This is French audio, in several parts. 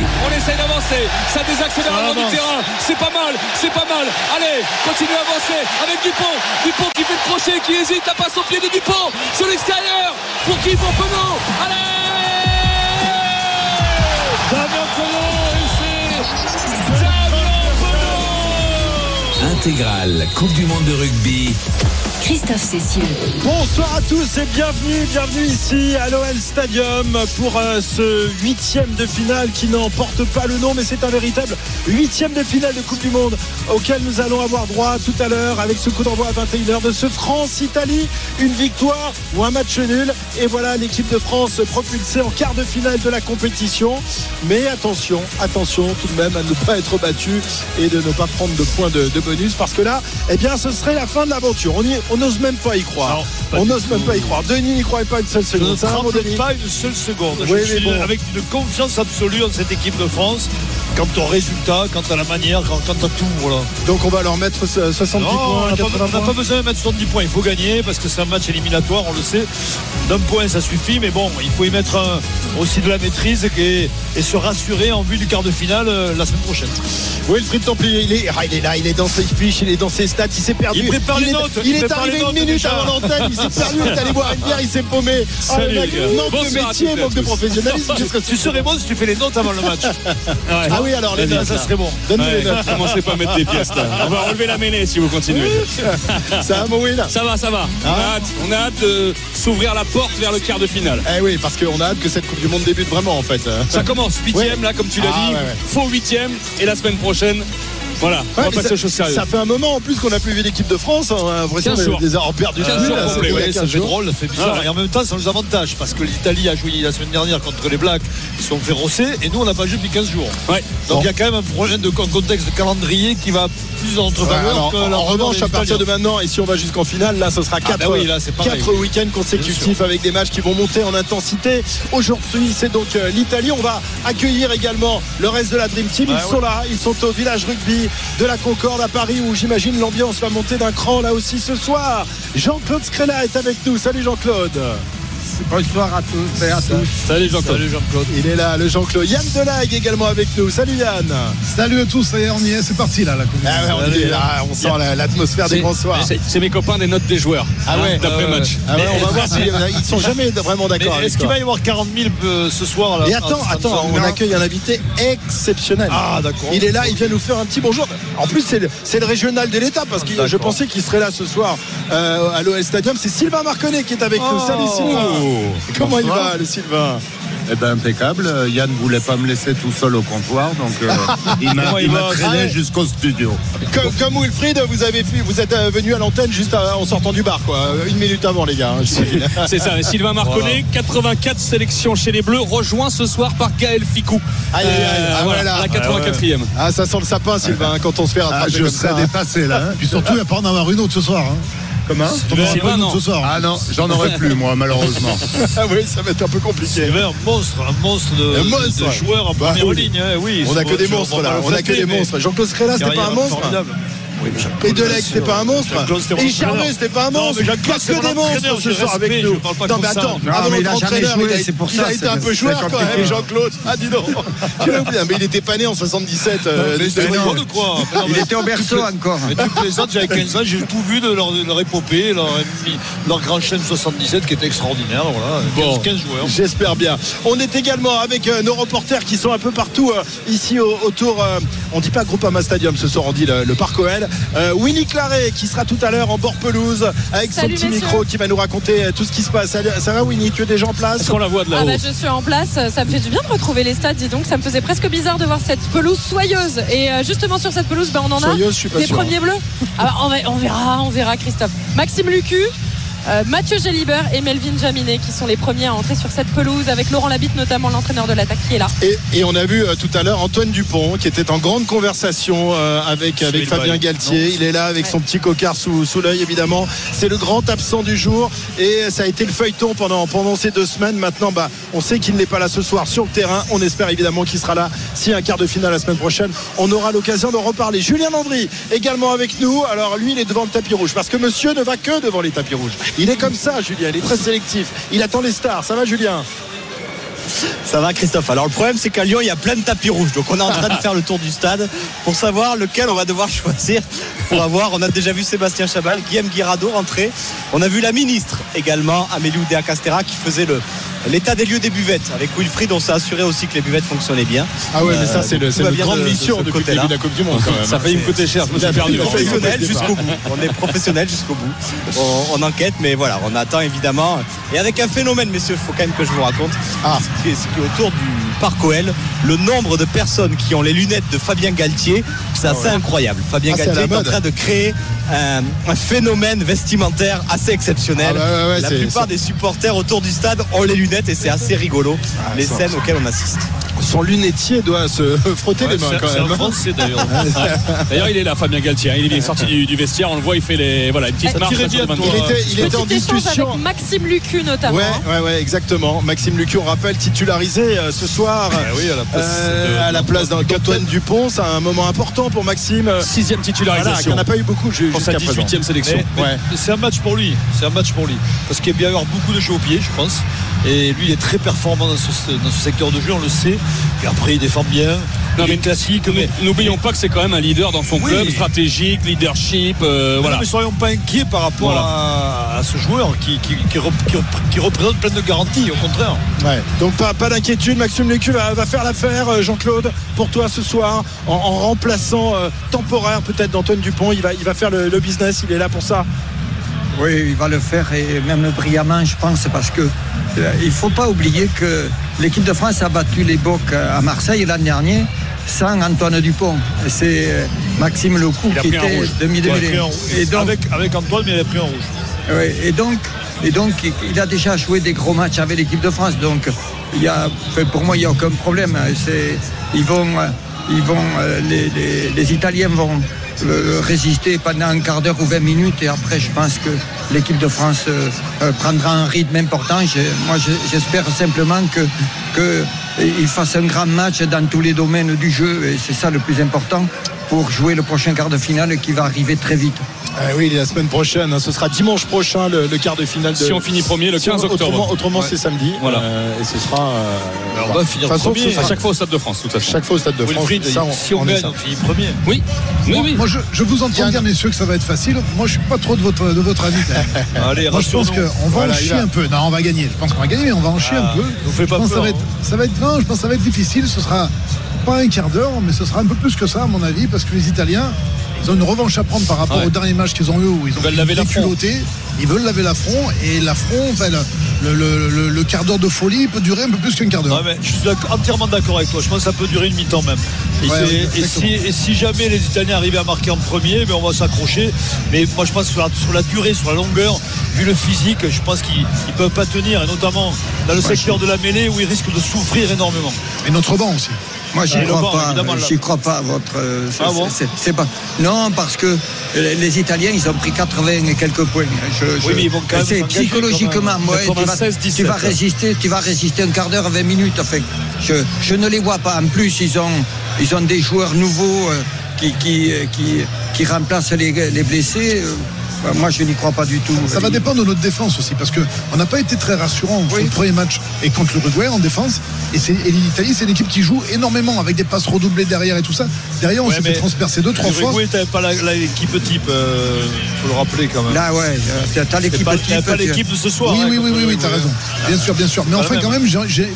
On essaye d'avancer, ça désaccélère avant du terrain, c'est pas mal, c'est pas mal. Allez, continue à avancer avec Dupont, Dupont qui fait le crochet, qui hésite, la passe au pied de Dupont sur l'extérieur. Pour qui Pour Penaud Allez Damien Penaud et c'est Damien Penaud Intégrale Coupe du Monde de rugby. Christophe Cessieux. Bonsoir à tous et bienvenue, bienvenue ici à l'OL Stadium pour euh, ce huitième de finale qui n'en porte pas le nom, mais c'est un véritable huitième de finale de Coupe du Monde auquel nous allons avoir droit tout à l'heure avec ce coup d'envoi à 21h de ce France-Italie, une victoire ou un match nul. Et voilà l'équipe de France propulsée en quart de finale de la compétition. Mais attention, attention tout de même à ne pas être battu et de ne pas prendre de points de, bonus parce que là, eh bien, ce serait la fin de l'aventure. On on n'ose même pas y croire. Non, on n'ose même pas y croire. Denis n'y croyait pas une seule Je ne seconde. Tremble Denis pas une seule seconde. Oui, je suis bon. avec une confiance absolue en cette équipe de France. Quant au résultat, quant à la manière, quant, quant à tout. Voilà. Donc on va leur mettre ce- 70 Non, on points, n'a pas, 80 on n'a pas besoin de mettre 70 points. Il faut gagner parce que c'est un match éliminatoire, on le sait. D'un point, ça suffit. Mais bon, il faut y mettre un- aussi de la maîtrise et, et se rassurer en vue du quart de finale euh, la semaine prochaine. Wilfried Templier, il est, ah, il est là, il est dans ses fiches, il est dans ses stats, il s'est perdu. Il prépare les est, notes, Il il est arrivé une minute déjà. avant l'antenne, il s'est perdu, il est allé boire une bière, il s'est paumé. Ah, Salut, manque de métier, manque de professionnalisme. Tu serais bon si tu fais les notes avant le match. Ah oui, alors les Ça, notes, ça serait bon. donne-nous les notes. Commencez pas à mettre des pièces là. On va relever la mêlée si vous continuez. Ça va, Will Ça va, ça va. On a hâte, on a hâte de s'ouvrir la porte vers le quart de finale. Eh oui, parce qu'on a hâte que cette Coupe du Monde débute vraiment en fait. Ça commence, huitième là comme tu l'as Ah, dit, faux huitième et la semaine prochaine, voilà, on va passer ça, aux choses sérieuses. ça fait un moment en plus qu'on n'a plus vu l'équipe de France. On a l'impression 15 jours. des heures perdues. 15 jours Là, ça 15 fait jours. drôle, ça fait bizarre. Ah. Et en même temps, ça nous avantage parce que l'Italie a joué la semaine dernière contre les Blacks, ils se sont fait rosser et nous, on n'a pas joué depuis 15 jours. Ouais. Donc Bon. il y a quand même un problème de contexte de calendrier qui va en Ouais, alors, revanche, à partir de maintenant, et si on va jusqu'en finale, là, ce sera Ah, 4 bah oui, là, c'est pareil. week-ends consécutifs avec des matchs qui vont monter en intensité. Aujourd'hui, c'est donc euh, l'Italie. On va accueillir également le reste de la Dream Team. Ils Ouais, sont là, ils sont au village rugby de la Concorde à Paris, où j'imagine l'ambiance va monter d'un cran là aussi ce soir. Jean-Claude Scrella est avec nous. Salut Jean-Claude. Bonsoir à tous et à tous. Salut Jean-Claude. Salut Jean-Claude. Il est là, le Jean-Claude. Yann Delague également avec nous. Salut Yann. Salut à tous, ça y est, on y est, c'est parti là la coupe. Ah ouais, on, est là, on sent la- l'atmosphère des grands soirs. C'est- mes copains des notes des joueurs. Ah ouais. D'après Ah ouais. match. Ah ouais, on va voir s'ils ils sont jamais vraiment d'accord est-ce qu'il va y avoir 40 000 euh, ce soir là, Et attends, San attends, on accueille un invité exceptionnel. Ah d'accord. Il est là, il vient nous faire un petit bonjour. En plus, c'est le, régional de l'État parce que je pensais qu'il serait là ce soir euh, à l'OL Stadium. C'est Sylvain Marconnet qui est avec nous. Oh. Salut Sylvain. Comment il va, le Sylvain Eh ben impeccable. Euh, Yann voulait pas me laisser tout seul au comptoir, donc euh, il m'a va traîné Ah jusqu'au studio. comme, comme Wilfried, vous avez fait, vous êtes euh, venu à l'antenne juste à- en sortant du bar, quoi. Euh, Une minute avant, les gars. hein. C'est ça, Sylvain Marconnet, 84 sélections chez les Bleus, rejoint ce soir par Gaël Ficou. Aïe, aïe, aïe. Euh, Ah, voilà, voilà. à la 84e. Ah, ça sent le sapin, Sylvain, quand on se fait Ah, rattraper je comme serais ça. dépassé là. hein. Puis surtout, il n'y a pas en avoir une autre ce soir. Hein. Comment Sylvain, non. ce soir. Ah non, j'en aurais plus moi malheureusement. Ah oui, ça va être un peu compliqué. C'est un monstre, un monstre de, Un monstre. de joueurs en Bah première oui. ligne. hein, oui, On a c'est que des monstres là, on a que des monstres. Jean-Claude Scrella, c'était pas un monstre formidable. Oui, Et Delec, c'était pas un monstre. Et Charvet, c'était pas un monstre. Jean-Claude, Pas c'est que des monstres ce soir avec nous. Non, mais attends, Non, avant il notre a entraîneur, joué, il a- c'est pour il ça, a été c'est- un peu joueur quand même. Jean-Claude. Ah, dis donc. Tu l'as oublié, mais il était pas né en 77. euh, non, mais- au berceau encore. Mais tu plaisantes, j'avais 15 ans, j'ai tout vu de leur, épopée, leur, leur grand chaîne 77 qui était extraordinaire. Voilà. 15, Bon. 15 joueurs. J'espère bien. On est également avec euh, nos reporters qui sont un peu partout euh, ici au- autour. euh, on dit pas Groupama Stadium ce soir, on dit le, le Parc OL. Euh, Winnie Claret qui sera tout à l'heure en bord pelouse avec Salut, son petit messieurs. micro qui va nous raconter euh, tout ce qui se passe. Salut- Ça va Winnie, tu es déjà en place? Est-ce qu'on la voit de Ah bah je suis en place, ça me fait du bien de retrouver les stades, dis donc, ça me faisait presque bizarre de voir cette pelouse soyeuse. Et euh, justement sur cette pelouse, bah, on en a Soyeuse, je suis pas des sûr. premiers bleus. Ah bah, on, va- on verra, on verra Christophe. Maxime Lucu. Euh, Mathieu Gélibert et Melvin Jaminet qui sont les premiers à entrer sur cette pelouse avec Laurent Labitte notamment l'entraîneur de l'attaque qui est là. Et, et on a vu euh, tout à l'heure Antoine Dupont qui était en grande conversation euh, avec, Fabien bail. Galtier. Non. Il est là avec son petit cocard sous, sous l'œil évidemment. C'est le grand absent du jour et ça a été le feuilleton pendant, pendant ces deux semaines. Maintenant, bah, on sait qu'il n'est pas là ce soir sur le terrain. On espère évidemment qu'il sera là si un quart de finale la semaine prochaine. On aura l'occasion d'en reparler. Julien Landry également avec nous. Alors lui, il est devant le tapis rouge parce que monsieur ne va que devant les tapis rouges. Il est comme ça, Julien. Il est très sélectif. Il attend les stars. Ça va, Julien Ça va Christophe. Alors le problème c'est qu'à Lyon il y a plein de tapis rouges. Donc on est en train de faire le tour du stade pour savoir lequel on va devoir choisir pour avoir. On a déjà vu Sébastien Chabal, Guillaume Guirado rentrer. On a vu la ministre également, Amélie Oudéa Castera, qui faisait le l'état des lieux des buvettes avec Wilfried. On s'est assuré aussi que les buvettes fonctionnaient bien. Ah ouais, mais ça, Euh, c'est le- grande de- de mission ce depuis le côté-là. début de la Coupe du Monde, quand même. Ça a failli me coûter cher. Suis perdu. professionnel jusqu'au bout. On est professionnel jusqu'au bout. On, on enquête, mais voilà, on attend évidemment. Et avec un phénomène, messieurs, il faut quand même que je vous raconte. Ah. Ce, qui est, ce qui est autour du parc OL, le nombre de personnes qui ont les lunettes de Fabien Galtier, c'est assez incroyable. Fabien Ah, Galtier est en train de créer un, un phénomène vestimentaire assez exceptionnel. Ah ouais, ouais, ouais, la plupart des supporters autour du stade ont les lunettes et c'est assez rigolo Ah, les scènes auxquelles on assiste. Son lunetier doit se frotter Ouais, les mains quand c'est même. un Français d'ailleurs. D'ailleurs, il est là, Fabien Galtier. hein. Il est sorti du, du vestiaire. On le voit, il fait les, voilà, une petite Eh, marche. Il 23. était, il était en discussion. avec Maxime Lucu notamment. Ouais, ouais, ouais, exactement. Maxime Lucu, on rappelle, titularisé euh, ce soir oui, à la place euh, de- à la place d'un- d'Antoine Dupont. C'est un moment important pour Maxime. Sixième Voilà, titularisation. il n'y en a pas eu beaucoup sa jusqu'à présent. 18e sélection. Ouais. c'est un match pour lui. C'est un match pour lui. Parce qu'il va y avoir beaucoup de jeux au pied, je pense. Et lui, il est très performant dans ce, dans ce secteur de jeu, on le sait. Et après, il défend bien. Non, il mais est classique. Mais, N'oublions pas que c'est quand même un leader dans son Oui. club, stratégique, leadership. euh, Mais voilà. non, mais soyons pas inquiets par rapport Voilà. à, à ce joueur qui, qui, qui rep- qui rep- qui représente plein de garanties, au contraire. Ouais. Donc pas, pas d'inquiétude, Maxime Lucu va, va faire l'affaire, euh, Jean-Claude, pour toi ce soir, en, en remplaçant euh, temporaire peut-être d'Antoine Dupont. Il va, il va faire le, le business, il est là pour ça. Oui, il va le faire et même brillamment, je pense, parce que euh, il faut pas oublier que l'équipe de France a battu les Bocs à Marseille l'an dernier sans Antoine Dupont. C'est euh, Maxime Lecou qui était demi-démêlé. avec, avec Antoine, mais il a pris un rouge. oui, et donc, et donc, il- a déjà joué des gros matchs avec l'équipe de France. Donc, il y a, pour moi, il n'y a aucun problème. Ils vont, euh, ils vont, euh, les, les- les Italiens vont euh, résister pendant un quart d'heure ou 20 minutes. Et après, je pense que l'équipe de France euh, euh, prendra un rythme important. Moi, je- j'espère simplement que, que il fasse un grand match dans tous les domaines du jeu. Et c'est ça le plus important pour jouer le prochain quart de finale qui va arriver très vite. Ah oui, la semaine prochaine, hein, ce sera dimanche prochain le, le quart de finale. De... Si on finit premier le Si on- 15 octobre. Autrement, autrement, Ouais. c'est samedi. Voilà. Euh, et ce sera. euh, on va finir De toute façon, premier. sera À chaque fois au Stade de France, de toute façon. chaque fois au Stade de France. Wilfried, Ça, on- si on, on est gagne, on finit premier. Oui, oui, oui. Moi, je, je vous entends dire, messieurs, que ça va être facile. Moi, je suis pas trop de votre, de votre avis. Allez, Moi, je pense qu'on va Voilà, en chier va. un peu. Non, on va gagner. Je pense qu'on va gagner, mais on va en chier Ah, un peu. fais je pas pense que ça va, être, hein. ça va être, non, je pense que ça va être difficile. Ce sera pas un quart d'heure, mais ce sera un peu plus que ça, à mon avis, parce que les Italiens, ils ont une revanche à prendre par rapport Ouais. au dernier match qu'ils ont eu où ils ont veulent laver l'affront. déculotté. Ils veulent laver l'affront et l'affront, enfin, le, le- le- le quart d'heure de folie peut durer un peu plus qu'un quart d'heure. Ouais, mais je suis entièrement d'accord avec toi. Je pense que ça peut durer une mi-temps même. Et, Ouais, si, et si jamais les Italiens arrivaient à marquer en premier, ben on va s'accrocher. Mais moi, je pense que sur la, sur la durée, sur la longueur, vu le physique, je pense qu'ils ne peuvent pas tenir. Et notamment dans le secteur de la mêlée où ils risquent de souffrir énormément. Et notre banc aussi. Moi, j'y Et le crois pas. J'y crois pas. à Votre. euh, Ah bon c'est- pas. Non, parce que euh, les Italiens, ils ont pris 80 et quelques points. Je- je- Oui, mais ils vont quand même psychologiquement. quand même. ouais, tu, vas, 96, tu vas 17. résister. Tu vas résister un quart d'heure, 20 minutes. Enfin, je, je ne les vois pas. En plus, ils ont, ils ont des joueurs nouveaux euh, qui, qui, qui, qui remplacent les, les blessés. Euh, Moi, je n'y crois pas du tout. Ça va dépendre de notre défense aussi, parce qu'on n'a pas été très rassurant sur Oui. le premier match et contre l'Uruguay en défense. Et, l'Italie, c'est une équipe qui joue énormément avec des passes redoublées derrière et tout ça. Derrière, on Ouais, s'est fait mais transpercer deux, trois fois. L'Uruguay, t'avais pas l'équipe type. Il faut le rappeler quand même. Là, ouais, euh, t'as- l'équipe pas, type. l'équipe de ce soir. Oui, hein, oui, oui, oui, oui, t'as raison. Bien sûr, bien sûr. Mais enfin, quand même.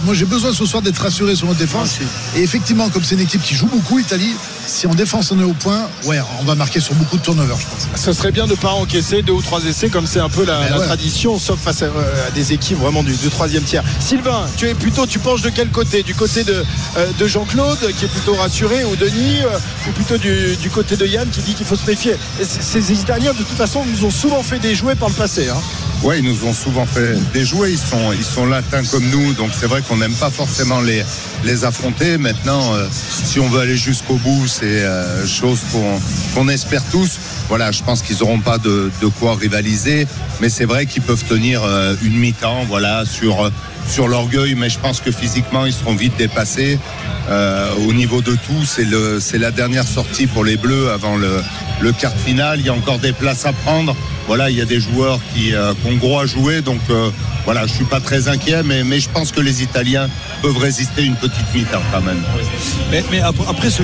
moi, j'ai besoin ce soir d'être rassuré sur notre défense. Et effectivement, comme c'est une équipe qui joue beaucoup, l'Italie, si en défense on est au point, ouais, on va marquer sur beaucoup de turnovers, je pense. Ce serait bien de ne pas encaisser deux ou trois essais comme c'est un peu la, ouais. tradition, sauf face à, euh, à des équipes vraiment du, du troisième tiers. Sylvain, tu es plutôt, tu penches de quel côté? Du côté de, euh, de Jean-Claude qui est plutôt rassuré, ou Denis, euh, ou plutôt du, du côté de Yann qui dit qu'il faut se méfier? Ces Italiens, de toute façon, nous ont souvent fait des jouets par le passé. hein. Ouais, ils nous ont souvent fait déjouer. Ils sont, ils sont latins comme nous, donc c'est vrai qu'on n'aime pas forcément les, affronter. Maintenant, euh, si on veut aller jusqu'au bout, c'est euh, chose qu'on espère tous. Voilà, je pense qu'ils n'auront pas de, quoi rivaliser, mais c'est vrai qu'ils peuvent tenir euh, une mi-temps, voilà, sur euh, sur l'orgueil. Mais je pense que physiquement, ils seront vite dépassés. Euh, au niveau de tout, c'est la dernière sortie pour les Bleus avant le, quart de finale. Il y a encore des places à prendre. voilà, il y a des joueurs qui, ont gros à jouer. Donc voilà, je suis pas très inquiet, mais, je pense que les Italiens peuvent résister une petite mi-temps quand même. Mais, mais ap- après, ce,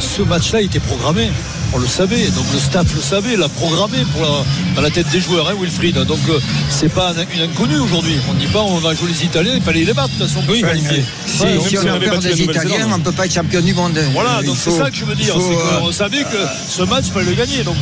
ce match-là il était programmé. On le savait, donc le staff le savait, l'a programmé pour la- dans la tête des joueurs, hein, Wilfried. Donc euh, c'est pas un- une inconnue aujourd'hui. On ne dit pas on va jouer les Italiens, il fallait les battre de toute façon pour qualifier. Si, Ouais, si donc, on a euh, peur des Italiens, on ne peut pas être champion du monde. Voilà, Il donc c'est ça que je veux dire. faut, euh, qu'on savait que ce match, il fallait le gagner. Donc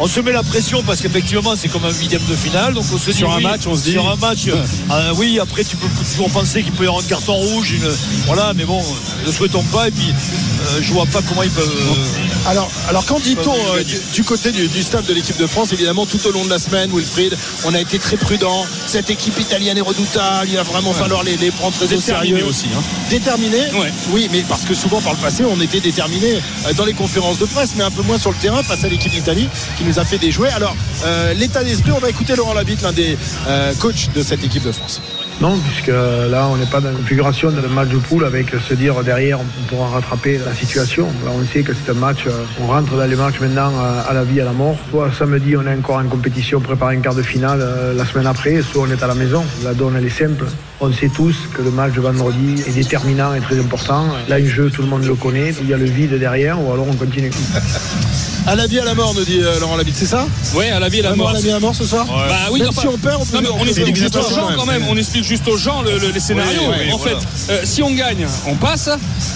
on se met la pression parce qu'effectivement, c'est comme un huitième de finale. Donc on se dit Sur un oui, match, on se dit- Sur un match, euh, euh, oui, après, tu peux toujours penser qu'il peut y avoir un carton rouge. Une, voilà, mais bon, ne souhaitons pas. Et puis, euh, je vois pas comment ils peuvent. euh, Alors, alors qu'en dit-on euh, du, du côté du, du staff de l'équipe de France Évidemment, tout au long de la semaine, Wilfried, on a été très prudent. Cette équipe italienne est redoutable. Il va vraiment falloir les, les prendre très au sérieux. aussi. hein. Déterminé Ouais. Oui, mais parce que souvent par le passé, on était déterminé dans les conférences de presse, mais un peu moins sur le terrain face à l'équipe d'Italie qui nous a fait des jouets. Alors, euh, l'état d'esprit, on va écouter Laurent Labitte, l'un des euh, coachs de cette équipe de France. Non, puisque là, on n'est pas dans une configuration de match de poule avec se dire derrière, on pourra rattraper la situation. Là, on sait que c'est un match, euh, on rentre dans les matchs maintenant euh, à la vie, à la mort. Soit samedi, on est encore en compétition, préparer un quart de finale euh, la semaine après, soit on est à la maison. La donne, elle est simple. On sait tous que le match de vendredi est déterminant et très important. Là, un jeu, tout le monde le connaît. Il y a le vide derrière, ou alors on continue. À la vie, à la mort, nous dit euh, Laurent Labitte, c'est ça? Ouais, à la vie à la mort. à la vie, à la mort ce soir? Bah oui, Même si on perd, on peut non, mais on explique juste aux gens quand même. On explique juste aux gens le- le- les scénarios. Oui, oui, en voilà. fait, euh, si on gagne, on passe.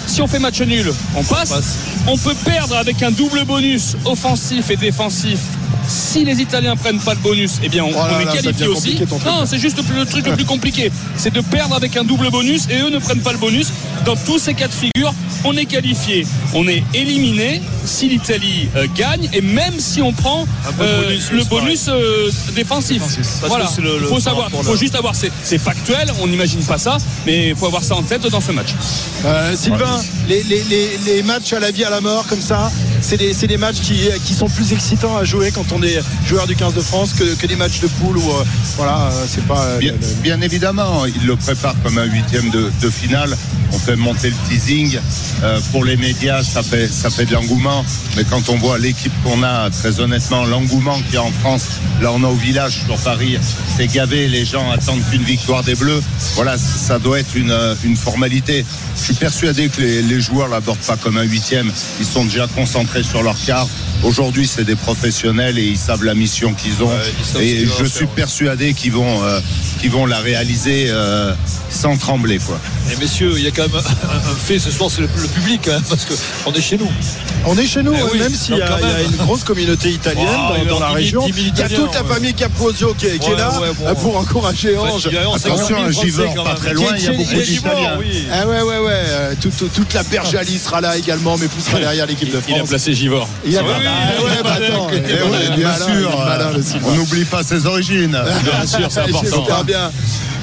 Si on fait match nul, on passe. passe. On peut perdre avec un double bonus offensif et défensif. Si les Italiens prennent pas le bonus, eh bien on, Oh là on est là, qualifié aussi. Non, c'est juste le truc le plus compliqué. C'est de perdre avec un double bonus et eux ne prennent pas le bonus. Dans tous ces cas de figure, on est qualifié. On est éliminé si l'Italie euh, gagne et même si on prend euh, bonus, le bonus euh, défensif. Voilà. le- le- faut savoir, faut juste avoir, c'est factuel, on n'imagine pas ça, mais il faut avoir ça en tête dans ce match. Euh, Sylvain, les, les- les- les matchs à la vie, à la mort, comme ça, c'est des, c'est des matchs qui, qui sont plus excitants à jouer quand on est joueur du 15 de France que, que des matchs de poule où, euh, voilà, euh, c'est pas. euh, Bien, évidemment, il le prépare comme un huitième de, de finale. On fait monter le teasing. Euh, pour les médias, ça fait, ça fait de l'engouement. Mais quand on voit l'équipe qu'on a, très honnêtement, l'engouement qu'il y a en France, là on a au village sur Paris, c'est gavé, les gens attendent qu'une victoire des Bleus. Voilà, ça doit être une, euh, une formalité. Je suis persuadé que les, les joueurs l'abordent pas comme un huitième. Ils sont déjà concentrés sur leur quart. Aujourd'hui, c'est des professionnels et ils savent la mission qu'ils ont. Ouais, et je suis persuadé qu'ils vont, euh, qu'ils vont la réaliser euh, sans trembler. Quoi. Et messieurs, il y a quand même un, un fait ce soir, c'est le, le public, hein, parce qu'on est chez nous. On est chez nous, Eh oui, même s'il y, a y une grosse communauté italienne Wow, dans, dans la 10 000, région. 10 000 Il y a toute la famille Capozio qui est, qui est Ouais, là ouais, bon. euh, pour encourager Ange. Attention, 40 000 à Français, Givors, quand pas très loin, il y a beaucoup qui- d'Italiens. oui. Ah ouais, ouais, ouais. euh, toute, toute la Bergalie sera là également, mais poussera derrière l'équipe de Il a France. placé Givor. Il a Ah bah Eh bien sûr, euh, Sylvain. on n'oublie pas ses origines. Bien sûr, c'est important. Bien.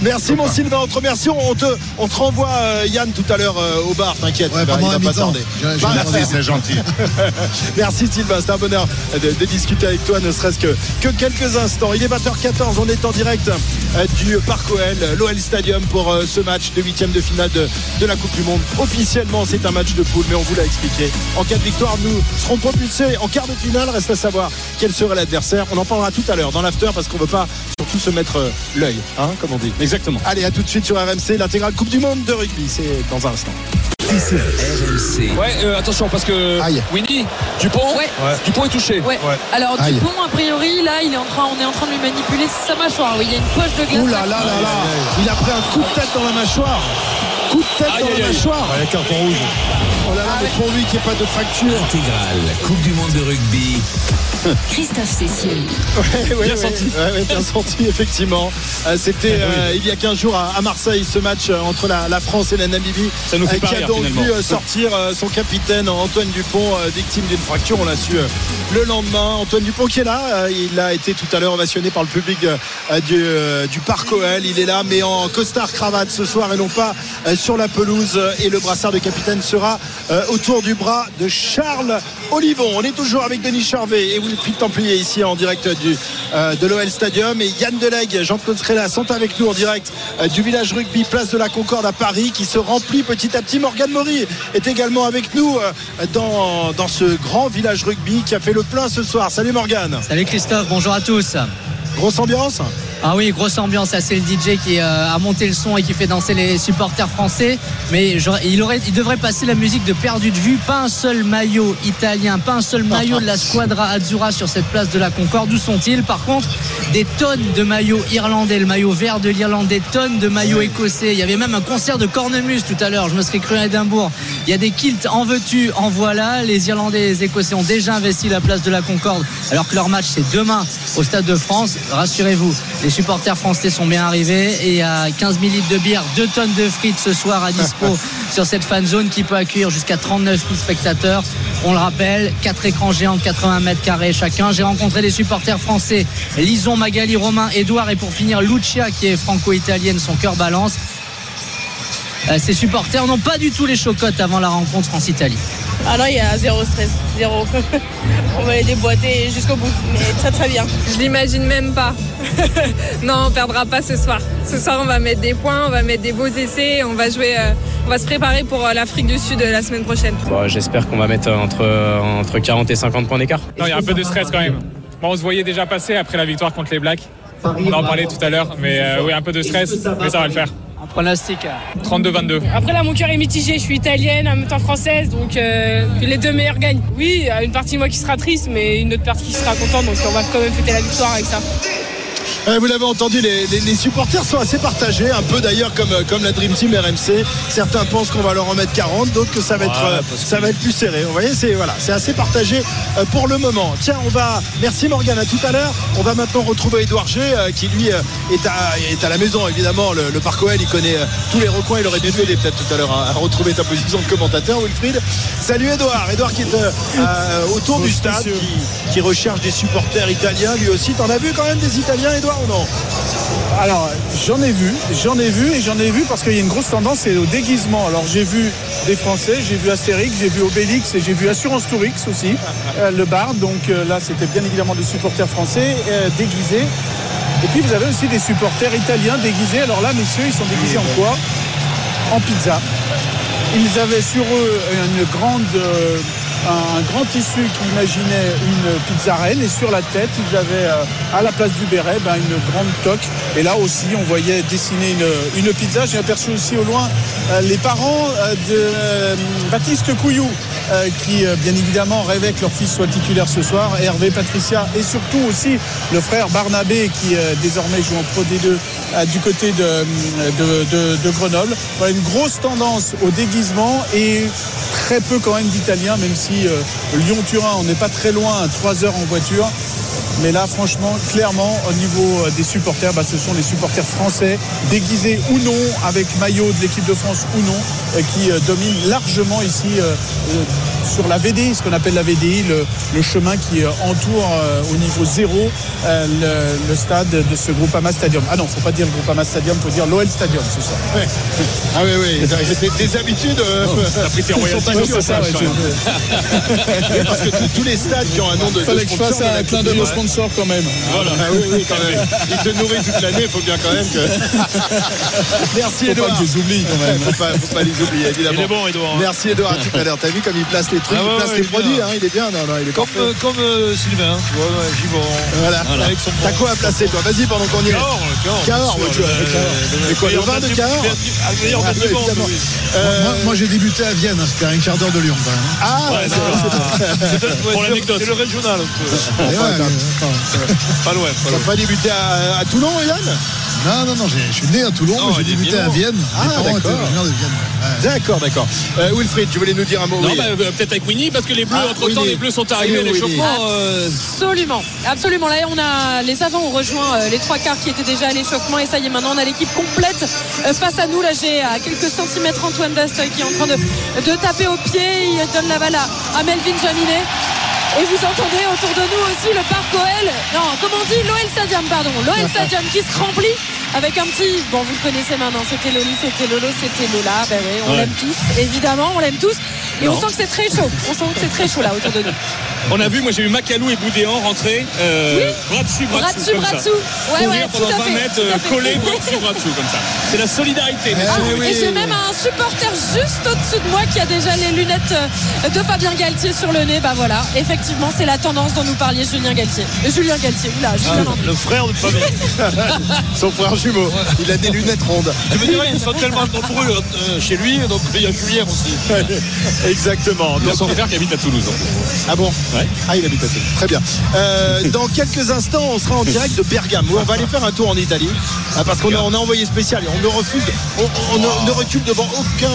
Merci mon Sylvain, on te remercie. On te, on te renvoie euh, Yann tout à l'heure euh, au bar, t'inquiète, Ouais, il va- il pas tarder. Merci, c'est gentil. Merci Sylvain, c'est un bonheur de, de discuter avec toi, ne serait-ce que, que quelques instants. Il est 20h14, on est en direct euh, du Parc OL, l'OL Stadium pour euh, ce match de huitième de finale de, de la Coupe du Monde. Officiellement, c'est un match de poule, mais on vous l'a expliqué. En cas de victoire, nous serons propulsés en quart de finale. Reste à savoir quel sera l'adversaire. On en parlera tout à l'heure dans l'after parce qu'on ne veut pas surtout se mettre l'œil, hein, comme on dit. Exactement. Allez, à tout de suite sur RMC, l'intégrale Coupe du Monde de rugby. C'est dans un instant. RMC. Ouais, euh, attention parce que Aïe. Winnie, Dupont, Ouais. Dupont est touché. Ouais. Alors Aïe. Dupont, a priori, là, il est en train, on est en train de lui manipuler sa mâchoire. Oui, il y a une poche de glace. Ouh là là là là Il a pris un coup de tête dans la mâchoire Coup de tête Aïe, dans aïe, la mâchoire Ouais, carton rouge. Oh là là, mais pour lui qu'il n'y ait pas de fracture Intégrale. Coupe du monde de rugby. Christophe Cessieux. Ouais, ouais, Bien ouais. senti. Ouais, ouais, bien senti, effectivement. Euh, C'était euh, il y a 15 jours à, à Marseille, ce match euh, entre la, la France et la Namibie. Ça nous fait euh, pas qui a donc finalement. vu euh, sortir euh, son capitaine Antoine Dupont, euh, victime d'une fracture. On l'a su euh, le lendemain. Antoine Dupont qui est là. euh, il a été tout à l'heure ovationné par le public euh, du, euh, du Parc OL. Il est là, mais en costard cravate ce soir et non pas euh, sur la pelouse. Et le brassard de capitaine sera euh, autour du bras de Charles Olivon. On est toujours avec Denis Charvet et Wilfried Templier ici en direct du, euh, de l'OL Stadium. Et Yann Delegue, Jean-Claude Scrella sont avec nous en direct euh, du village rugby Place de la Concorde à Paris qui se remplit petit à petit. Morgane Maury est également avec nous dans, dans ce grand village rugby qui a fait le plein ce soir. Salut Morgane. Salut Christophe, bonjour à tous. Grosse ambiance? Ah oui, grosse ambiance. C'est le DJ qui euh, a monté le son et qui fait danser les supporters français. Mais il, devrait passer la musique de perdu de vue. Pas un seul maillot italien, pas un seul maillot de la Squadra Azzurra sur cette place de la Concorde. Où sont-ils? Par contre, des tonnes de maillots irlandais, le maillot vert de l'Irlande, des tonnes de maillots écossais. Il y avait même un concert de cornemuse tout à l'heure. Je me serais cru à Édimbourg. Il y a des kilts en veux-tu, en voilà. Les Irlandais et les Écossais ont déjà investi la place de la Concorde, alors que leur match c'est demain au Stade de France. Rassurez-vous, supporters français sont bien arrivés et il y a 15 000 litres de bière, 2 tonnes de frites ce soir à dispo sur cette fan zone qui peut accueillir jusqu'à 39 000 spectateurs. On le rappelle, 4 écrans géants de 80 mètres carrés chacun. J'ai rencontré des supporters français, Lison, Magali, Romain, Edouard et pour finir Lucia qui est franco-italienne, son cœur balance. Euh, Ces supporters n'ont pas du tout les chocottes avant la rencontre France-Italie. Ah non, il y a zéro stress, zéro. On va les déboîter jusqu'au bout, mais très très bien. Je l'imagine même pas. non, on perdra pas ce soir. Ce soir, on va mettre des points, on va mettre des beaux essais, on va jouer, euh, on va se préparer pour euh, l'Afrique du Sud euh, la semaine prochaine. Bon, J'espère qu'on va mettre entre, entre 40 et 50 points d'écart. Non, il y a un peu de stress quand même. Bon, on se voyait déjà passer après la victoire contre les Blacks. On en parlait tout à l'heure, mais euh, oui, un peu de stress, mais ça va le faire. Un pronostic 32-22. Après là, mon cœur est mitigé. Je suis italienne, en même temps française, donc euh, les deux meilleurs gagnent. Oui, il y a une partie de moi qui sera triste, mais une autre partie qui sera contente, donc on va quand même fêter la victoire avec ça. Euh, Vous l'avez entendu, les, les- les supporters sont assez partagés, un peu d'ailleurs comme, euh, comme la Dream Team RMC. Certains pensent qu'on va leur en mettre 40, d'autres que ça va être, euh, ça va être plus serré. Vous voyez, c'est voilà, c'est assez partagé pour le moment. Tiens, on va. Merci Morgane, à tout à l'heure. On va maintenant retrouver Edouard G, qui lui est, à, est à la maison, évidemment. Le, le Parc OL, il connaît tous les recoins. Il aurait dû t'aider peut-être tout à l'heure à, à retrouver ta position de commentateur, Wilfried. Salut Edouard. Edouard qui est euh, autour du stade, qui, qui recherche des supporters italiens. Lui aussi, t'en as vu quand même des Italiens, Edouard, ou non Alors, j'en ai vu, j'en ai vu et j'en ai vu parce qu'il y a une grosse tendance, c'est au déguisement. Alors, j'ai vu des Français, j'ai vu Astérix, j'ai vu Obélix et j'ai vu Assurance Tourix aussi, euh, le bar. Donc euh, là, c'était bien évidemment des supporters français euh, déguisés. Et puis, vous avez aussi des supporters italiens déguisés. Alors là, messieurs, ils sont déguisés en quoi? En pizza. Ils avaient sur eux une grande, un grand tissu qui imaginait une pizza reine et sur la tête, ils avaient euh, à la place du béret ben, une grande toque. Et là aussi, on voyait dessiner une, une pizza. J'ai aperçu aussi au loin euh, les parents euh, de Baptiste Couillou. Euh, qui euh, bien évidemment rêvaient que leur fils soit titulaire ce soir, Hervé, Patricia et surtout aussi le frère Barnabé qui euh, désormais joue en Pro D2 euh, du côté de, Grenoble. Une grosse tendance au déguisement et très peu quand même d'Italiens, même si Lyon-Turin, on n'est pas très loin, 3 heures en voiture. Mais là, franchement, clairement, au niveau euh, des supporters, bah, ce sont les supporters français, déguisés ou non, avec maillot de l'équipe de France ou non, euh, qui euh, dominent largement ici sur la VDI, ce qu'on appelle la VDI, le, le chemin qui euh, entoure euh, au niveau zéro euh, le, le stade de ce Groupama Stadium. Ah non, faut pas dire le Groupama Stadium, faut dire l'OL Stadium ce soir. Ah oui, oui, des, des habitudes. euh, T'as pris tes royalties pas ça, Parce que tous- les stades qui ont un nom de. Fallait de que je fasse un clin aux Monde. sponsors quand même. Voilà, ah oui, oui, quand même. Il te nourrit toute l'année, il faut bien quand même que. Merci Faut Edouard. pas que je les oublie, quand même. faut, pas, faut pas les oublier, évidemment. Il est bon, Edouard, hein. Merci Edouard, à tout à l'heure. T'as vu comme il place les trucs, Ah ouais, il place ouais, les produits, hein, il est bien. Non, non, il est Comme, euh, comme euh, Sylvain, tu vois, ouais, Givon. Voilà. Avec son T'as quoi à placer, toi Vas-y, pendant qu'on y est. Cahors, Cahors, ouais, tu vois, Mais quoi, le vin de Cahors Ah. Euh, Moi, j'ai débuté à Vienne, hein, c'était à un quart d'heure de Lyon quand même. Ah, Ouais, c'est non, vrai, c'est vrai. c'est le- Pour l'anecdote. C'est le régional. ouais, Pas loin, pas T'as pas débuté à, à Toulon, Yann? Non, non, non, je suis né à Toulon, Non, mais j'ai débuté à. Vienne. Ah, d'accord. ouais. D'accord, d'accord. Euh, Wilfried, tu voulais nous dire un mot Non, oui. bah, euh, peut-être avec Winnie, parce que les Bleus, Ah, entre temps, Winnie. les Bleus sont arrivés à l'échauffement. euh, Absolument, absolument. Là, on a les avants ont rejoint les trois quarts qui étaient déjà à l'échauffement et ça y est, maintenant on a l'équipe complète face à nous. Là, j'ai à quelques centimètres Antoine Dast euh, qui est en train de, de taper au pied. Il donne la balle à, à Melvin Jaminet. Et vous entendez autour de nous aussi le parc OL. Non, comment on dit L'OL Stadium, pardon. L'OL Stadium qui se remplit avec un petit. Bon, vous le connaissez maintenant. C'était Loli, c'était Lolo, c'était Lola. Ben oui, on Ouais. l'aime tous. Évidemment, on l'aime tous. Et Non. on sent que c'est très chaud. On sent que c'est très chaud là autour de nous. On a vu, moi j'ai vu Macalou et Boudéan rentrer euh, bras dessus, bras, Bras dessus, bras dessous. Ouais, ouais, pendant tout à 20 fait, mètres, tout à euh, fait. collés, bras dessus, bras dessous, comme ça. C'est la solidarité. Ah, messieurs. et j'ai même un supporter juste au-dessus de moi qui a déjà les lunettes euh, de Fabien Galtier sur le nez. Bah voilà, effectivement, c'est la tendance dont nous parliez Julien Galtier. Euh, Julien Galtier, oula, Julien Landry. Le frère de Fabien. Son frère jumeau. Il a des lunettes rondes. Je me dirais qu'ils sont tellement nombreux euh, chez lui, donc il y a Julien aussi. Exactement. Il y a Donc- son frère qui habite à Toulouse. Ah bon? Ah, il habite à Toulouse. Très bien. Euh, dans quelques instants, on sera en direct de Bergame. où On va aller faire un tour en Italie. Ah, parce qu'on a, on a envoyé spécial et on ne refuse, on, on ne, ne recule devant aucun,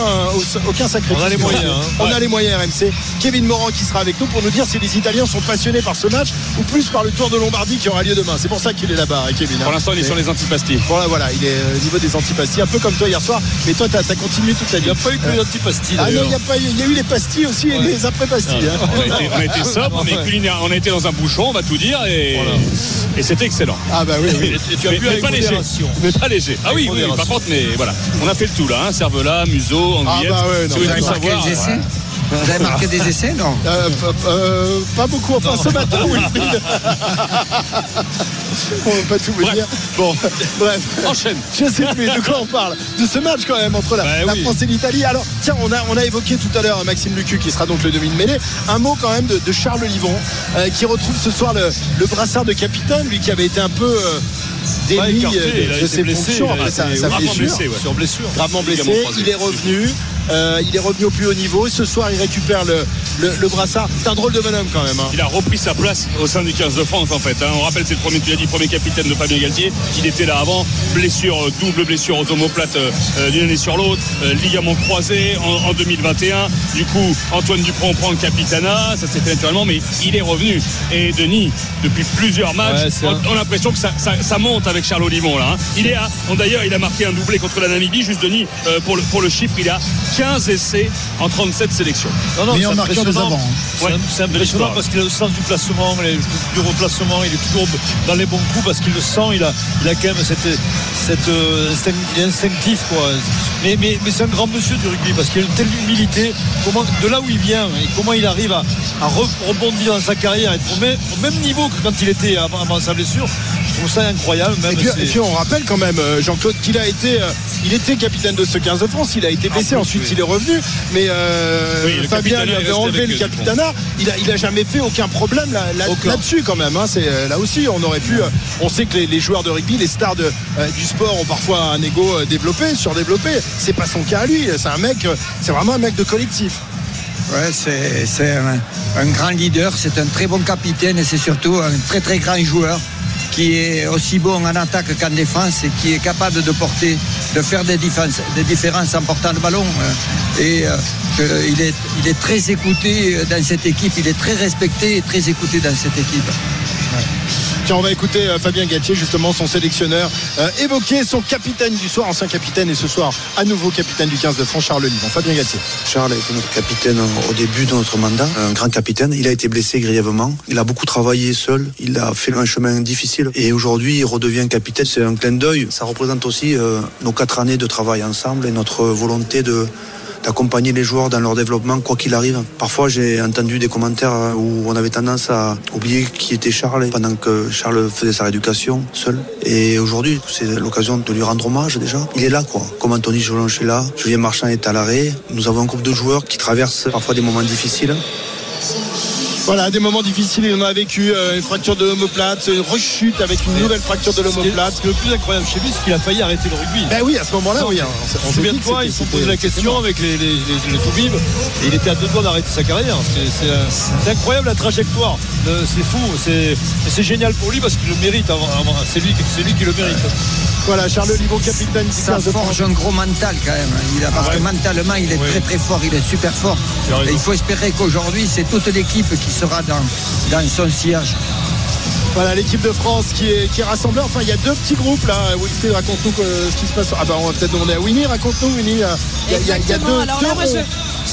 aucun sacrifice. On a les moyens, hein. On Ouais. a les moyens, RMC. Kevin Morand qui sera avec nous pour nous dire si les Italiens sont passionnés par ce match ou plus par le Tour de Lombardie qui aura lieu demain. C'est pour ça qu'il est là-bas, hein, Kevin. hein. Pour l'instant, il est sur les antipastilles. Voilà, voilà, il est euh, au niveau des antipastilles, un peu comme toi hier soir. Mais toi, t'as as continué toute la nuit. Il n'y a pas eu que les antipastilles. Ah non, il y a pas, il y a eu les pastilles aussi et les après-pastilles. hein. On a été, on a été sobre, mais culinaire. On a été dans un bouchon, on va tout dire, et, et c'était excellent. Ah bah oui, oui. Et tu as mais, mais pas léger. Mais pas léger. Ah oui, oui, par contre, mais voilà. On a fait le tout là, hein. Cervelas, Museau, Ah Anguillette. bah ouais, non, si vous voulez tout savoir. Vous avez marqué des essais, non Euh, p- euh, pas beaucoup, enfin ce matin, Wilfried. On va pas tout vous Bref. dire. Bon, bref. Enchaîne. Je sais plus de quoi on parle. De ce match quand même entre la, Bah la oui. France et l'Italie. Alors, tiens, on a, on a évoqué tout à l'heure Maxime Lucu qui sera donc le demi de mêlée. Un mot quand même de, de Charles Livon euh, qui retrouve ce soir le, le brassard de capitaine, lui qui avait été un peu euh, Ouais, démis euh, de, ses blessé, fonctions après sa, gravement blessure. blessé, ouais. Sur blessure. Gravement blessé, il est revenu. Euh, il est revenu au plus haut niveau. Ce soir, il récupère le, le, le brassard. C'est un drôle de bonhomme quand même. hein. Il a repris sa place au sein du 15 de France en fait. hein. On rappelle c'est le premier, tu l'as dit, premier capitaine de Fabien Galtier. Il était là avant, blessure, euh, double blessure aux omoplates euh, d'une année sur l'autre, euh, ligament croisé en, en 2021. Du coup, Antoine Dupont prend le capitana, ça s'est fait naturellement, mais il est revenu. Et Denis, depuis plusieurs matchs, Ouais, on, a l'impression que ça, ça- ça monte avec Charles Olimon là. hein. Il est à, d'ailleurs, il a marqué un doublé contre la Namibie. Juste Denis, euh, pour, le, pour le chiffre, il a 15 essais en 37 sélections. Non, non, Meilleur c'est marqueur des impressionnant. avants, hein. C'est Ouais, impressionnant parce qu'il a le sens du placement, les- du replacement, il est toujours dans les bons coups parce qu'il le sent, il a, il a quand même cette, cette, euh, instinctif quoi. Mais, mais, mais c'est un grand monsieur du rugby parce qu'il a une telle humilité, comment, de là où il vient et comment il arrive à, à re- rebondir dans sa carrière, être au même, au même niveau que quand il était avant, avant sa blessure. Je trouve ça incroyable. Même Et puis, c'est- et puis on rappelle quand même, euh, Jean-Claude, qu'il a été, euh, il était capitaine de ce 15 de France. Il a été blessé, plus, ensuite il est revenu. Mais euh, Oui, Fabien lui avait enlevé le eux, capitana. Il a, il a jamais fait aucun problème là, là, Aucun. dessus quand même. hein. C'est euh, là aussi, on aurait pu. euh, on sait que les, les joueurs de rugby, les stars de, euh, du sport ont parfois un ego développé, surdéveloppé. C'est pas son cas à lui. C'est un mec, c'est vraiment un mec de collectif. Ouais, c'est c'est un, un grand leader, c'est un très bon capitaine et c'est surtout un très très grand joueur qui est aussi bon en attaque qu'en défense et qui est capable de porter, de faire des, différences, des différences en portant le ballon. euh, Et euh, il, est, il est très écouté dans cette équipe, il est très respecté et très écouté dans cette équipe. Tiens, on va écouter euh, Fabien Gatier, justement, son sélectionneur, euh, évoquer son capitaine du soir, ancien capitaine, et ce soir, à nouveau capitaine du 15 de France, Charles Livon. Fabien Gatier. Charles a été notre capitaine au début de notre mandat, un grand capitaine. Il a été blessé grièvement. Il a beaucoup travaillé seul. Il a fait un chemin difficile. Et aujourd'hui, il redevient capitaine. C'est un clin d'œil. Ça représente aussi euh, nos quatre années de travail ensemble et notre volonté de d'accompagner les joueurs dans leur développement quoi qu'il arrive. Parfois j'ai entendu des commentaires euh, où on avait tendance à oublier qui était Charles pendant que Charles faisait sa rééducation seul. Et aujourd'hui c'est l'occasion de lui rendre hommage déjà. Il est là quoi. Comme Anthony Jolanche est là, Julien Marchand est à l'arrêt. Nous avons un groupe de joueurs qui traversent parfois des moments difficiles. Voilà, des moments difficiles, il en a vécu euh, une fracture de l'omoplate, une rechute avec une nouvelle fracture de l'omoplate. ce est le plus incroyable chez lui, c'est qu'il a failli arrêter le rugby. Ben oui, à ce moment-là, oui. hein. On dit que Souviens-toi, c'était- ils se posé la question avec les, les, les, et il était à deux doigts d'arrêter sa carrière. C'est- c'est incroyable la trajectoire. Euh, C'est fou, c'est génial pour lui parce qu'il le mérite. C'est lui, lui qui le mérite. Voilà, Charles Livon, capitaine du Ça 15 de France. forge un gros mental quand même. Il a, parce Ah ouais. que mentalement, il est Oui. très très fort, il est super fort. Et il faut espérer qu'aujourd'hui, c'est toute l'équipe qui sera dans, dans son sillage. Voilà, l'équipe de France qui est, qui est rassemblée. Enfin, il y a deux petits groupes là. Wilfried, raconte-nous euh, ce qui se passe. Ah bah, on va peut-être demander à Winnie. Raconte-nous, Winnie. euh, Il y a, il y deux, Alors deux là, moi, ronds. je,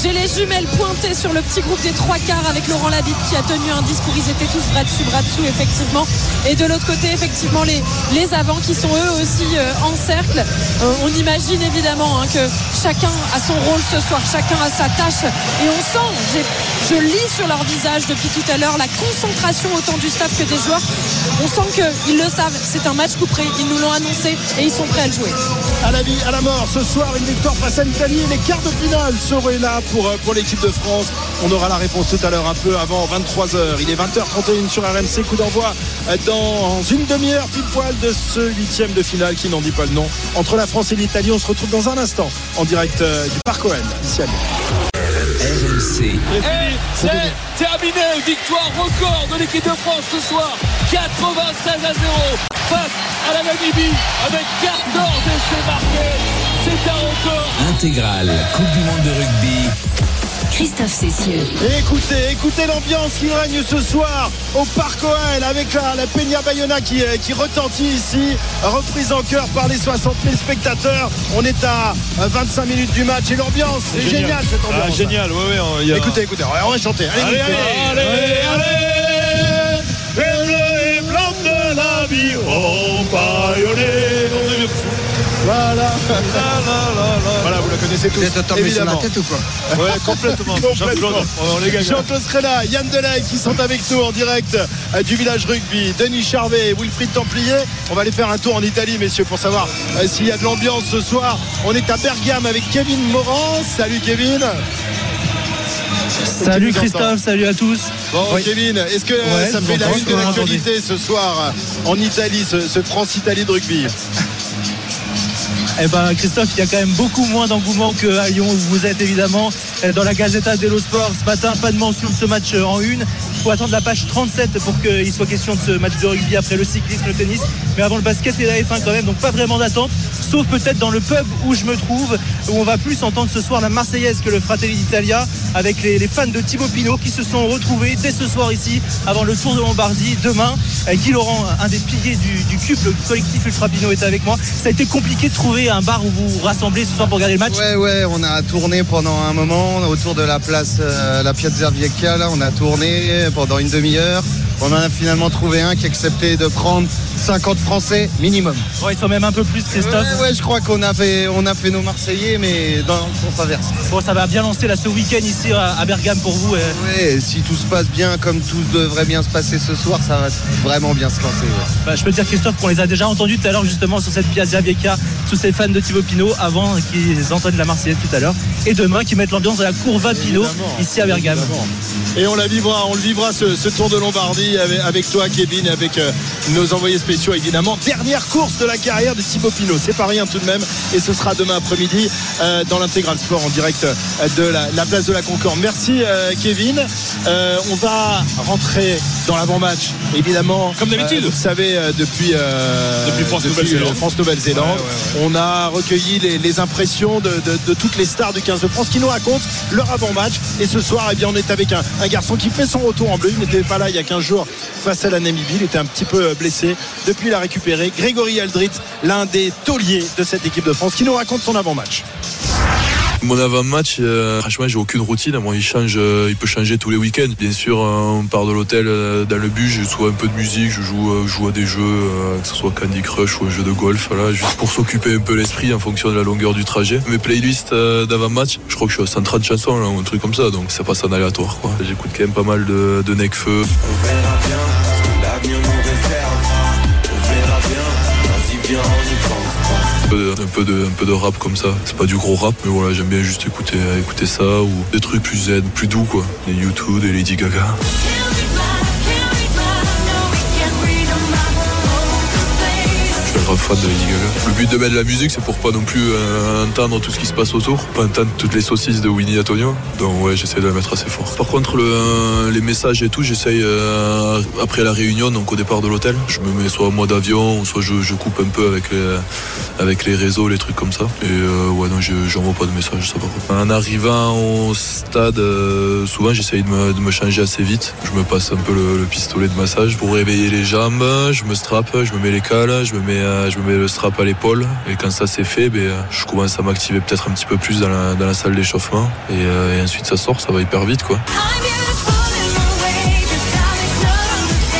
J'ai les jumelles pointées sur le petit groupe des trois quarts avec Laurent Labitte qui a tenu un discours. Ils étaient tous bras dessus, bras dessous, effectivement. Et de l'autre côté, effectivement, les, avants qui sont eux aussi euh, en cercle. Euh, on imagine évidemment hein, que chacun a son rôle ce soir, chacun a sa tâche. Et on sent, je lis sur leur visage depuis tout à l'heure la concentration autant du staff que des joueurs. On sent qu'ils le savent, c'est un match couperé, ils nous l'ont annoncé et ils sont prêts à le jouer. à la vie, à la mort. Ce soir, une victoire face à l'Italie. Les quarts de finale seraient là pour, euh, pour l'équipe de France. On aura la réponse tout à l'heure, un peu avant 23h. Il est 20h31 sur RMC. Coup d'envoi euh, dans une demi-heure, pile poil de ce huitième de finale qui n'en dit pas le nom. Entre la France et l'Italie, on se retrouve dans un instant en direct euh, du Parc à. RMC. Et c'est terminé. Victoire record de l'équipe de France ce soir. 96 à 0 face à la Namibie avec 14 essais marqués. C'est un record. Intégrale. Coupe du monde de rugby. Christophe Cessieux. Écoutez, écoutez l'ambiance qui règne ce soir au Parc OL avec la, la Peña Bayona qui, euh, qui retentit ici, reprise en cœur par les 60 000 spectateurs. On est à euh, 25 minutes du match et l'ambiance, c'est Génial. génial. cette ambiance. Ah, génial, ouais, ouais, il y a- Écoutez, écoutez, on va chanter. Allez, Allez, allez, allez, allez, blanc de la vie, oh, baïonné. Voilà. Voilà, vous la connaissez tous. Vous êtes tombé sur la évidemment. tête ou quoi Ouais, complètement. Complètement. Jean-Claude, on les gagne. Jean-Claude Schrella, Yann Delay qui sont avec nous en direct euh, du village rugby. Denis Charvet, Wilfried Templier. On va aller faire un tour en Italie, messieurs, pour savoir euh, s'il y a de l'ambiance ce soir. On est à Bergame avec Kevin Moran. Salut Kevin. Salut Christophe, salut à tous. Bon, Oui. Kevin, est-ce que Ouais, ça fait la une de l'actualité ce soir euh, en Italie, ce, ce France-Italie de rugby? Eh ben Christophe, il y a quand même beaucoup moins d'engouement qu'à Lyon où vous êtes évidemment. Euh, dans la Gazzetta dello Sport ce matin, pas de mention de ce match euh, en une. Il faut attendre la page 37 pour qu'il soit question de ce match de rugby après le cyclisme, le tennis, mais avant le basket et la F1 quand même, donc pas vraiment d'attente, sauf peut-être dans le pub où je me trouve, où on va plus entendre ce soir la Marseillaise que le Fratelli d'Italia, avec les, fans de Thibaut Pinot qui se sont retrouvés dès ce soir ici, avant le Tour de Lombardie, demain. Guy Laurent, un des piliers du, du CUP, le collectif Ultra Pinot, est avec moi. Ça a été compliqué de trouver un bar où vous vous rassemblez ce soir pour regarder le match Ouais, ouais, on a tourné pendant un moment autour de la place, euh, la Piazza Vecchia. Là, on a tourné pendant une demi-heure. On en a finalement trouvé un qui acceptait de prendre 50 Français minimum. Ouais, ils sont même un peu plus, Christophe. Ouais, ouais, je crois qu'on a fait, on a fait nos Marseillais, mais dans le sens inverse. Bon, ça va bien lancer là ce week-end ici à, à Bergame pour vous. euh. Ouais, si tout se passe bien, comme tout devrait bien se passer ce soir, ça va vraiment bien se lancer. ouais. Bah, je peux te dire, Christophe, qu'on les a déjà entendus tout à l'heure justement sur cette Piazza Vieca, tous ces fans de Thibaut Pinot avant qu'ils entendent la Marseillaise tout à l'heure. Et demain, qui mettent l'ambiance de la Courva Pinot ici à Bergame. Et on la vivra, on le vivra ce, ce Tour de Lombardie avec, avec toi, Kevin, et avec euh, nos envoyés spéciaux évidemment. Dernière course de la carrière de Thibaut Pinot, c'est pas rien tout de même. Et ce sera demain après-midi euh, dans l'intégral sport en direct euh, de la, la place de la Concorde. Merci Kevin. On va rentrer dans l'avant-match, évidemment. Comme d'habitude. Vous le savez, depuis, Depuis France euh, Nouvelle-Zélande. France. On a recueilli les, les impressions de, de- de toutes les stars du 15 de France qui nous racontent leur avant-match. Et ce soir, eh bien, on est avec un, un garçon qui fait son retour en bleu. Il n'était pas là il y a 15 jours face à la Namibie. Il était un petit peu euh, blessé. Depuis, il a récupéré. Grégory Aldrit, l'un des tauliers de cette équipe de France, qui nous raconte son avant-match. Mon avant-match, euh, franchement, j'ai aucune routine. Moi, il change, euh, il peut changer tous les week-ends. Bien sûr, euh, on part de l'hôtel dans le bus, je joue un peu de musique, je joue, je joue à des jeux, que ce soit Candy Crush ou un jeu de golf, juste pour s'occuper un peu l'esprit en fonction de la longueur du trajet. Mes playlists d'avant-match, je crois que je suis à 130 chansons ou un truc comme ça, donc ça en aléatoire. quoi. J'écoute quand même pas mal de, de Necfeu. L'avenir nous réserve. On verra bien. Vas-y, viens, on y pense. Un peu, de, rap comme ça. C'est pas du gros rap, mais voilà, j'aime bien juste écouter, écouter ça ou des trucs plus zen, plus doux quoi. Des YouTube, des Lady Gaga. De. Le but de mettre la musique, c'est pour pas non plus euh, entendre tout ce qui se passe autour, pas entendre toutes les saucisses de Winnie Antonio. Donc ouais, j'essaie de la mettre assez fort. Par contre, le- les messages et tout, j'essaye euh, après la réunion, donc au départ de l'hôtel, je me mets soit en mode avion, soit je, coupe un peu avec les, avec les réseaux, les trucs comme ça. Et euh, ouais, non, je j'envoie pas de messages, ça par contre. En arrivant au stade, euh, souvent j'essaye de me, de me changer assez vite. Je me passe un peu le, le pistolet de massage pour réveiller les jambes, je me strappe, je me mets les cales, je me mets, euh, euh, je me mets le strap à l'épaule. Et quand ça c'est fait, ben, euh, je commence à m'activer peut-être un petit peu plus dans la, salle d'échauffement. Et, euh, et ensuite ça sort, ça va hyper vite quoi.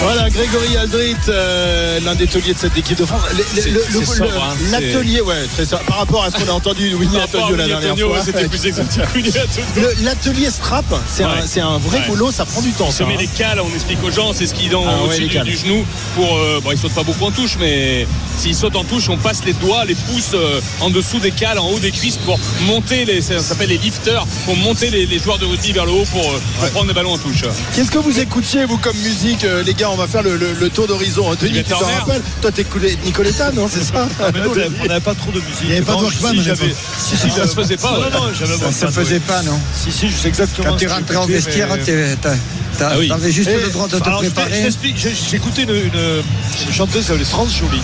Voilà, Grégory Aldrit, euh, l'un des tauliers de cette équipe de France. C'est- c'est hein, L'atelier, ouais, très sobre. Par rapport à ce qu'on a entendu de Winnie Antonio la dernière fois. c'était plus exact. L'atelier strap, c'est un, Ouais. c'est un vrai Ouais. boulot, ça prend du temps. Se ça, met hein. les cales, on explique aux gens, c'est ce qui dans Ah au-dessus du, genou pour. Euh, bon, ils sautent pas beaucoup en touche, mais s'ils sautent en touche, on passe les doigts, les pouces euh, en dessous des cales, en haut des cuisses pour monter les. Ça s'appelle les lifters, pour monter les, les joueurs de rugby vers le haut pour, pour prendre les ballons en touche. Qu'est-ce que vous écoutiez, vous, comme musique Les gars, on va faire le, le- le tour d'horizon. Denis, tu t'en rappelles Toi, t'écoulais Nicoletta, non C'est ça Ah, mais nous, on avait- on n'avait pas trop de musique. Il n'y avait pas de Non, Walkman si. Si, si, Ça se faisait pas, Non, Ça se faisait pas, non Si, si, je sais exactement. Quand que rentrais en vestiaire, t'es- t'avais juste Et- le droit de te préparer. J'écoutais une, chanteuse, elle est France Jolie.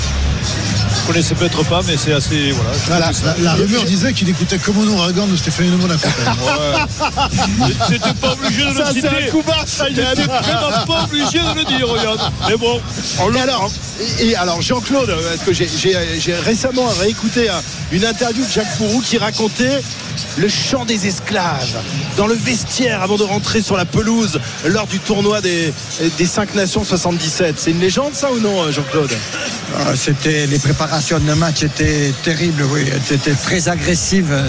Vous connaissez peut-être pas, mais c'est assez. Voilà. je la, la rumeur disait qu'il écoutait comme un ouragan de Stéphanie Le Monaco. T'étais pas obligé de le Ça, c'est un coup bas, ça, T'étais vraiment pas obligé de le dire, regarde. Mais bon, on Et alors, et, et alors Jean-Claude, parce que j'ai- récemment réécouté un- une interview de Jacques Fourou qui racontait le chant des esclaves dans le vestiaire avant de rentrer sur la pelouse lors du tournoi des, des 5 nations 77. C'est une légende ça ou non Jean-Claude? Ah, C'était les préparations de match étaient terribles, oui. C'était très agressive. euh,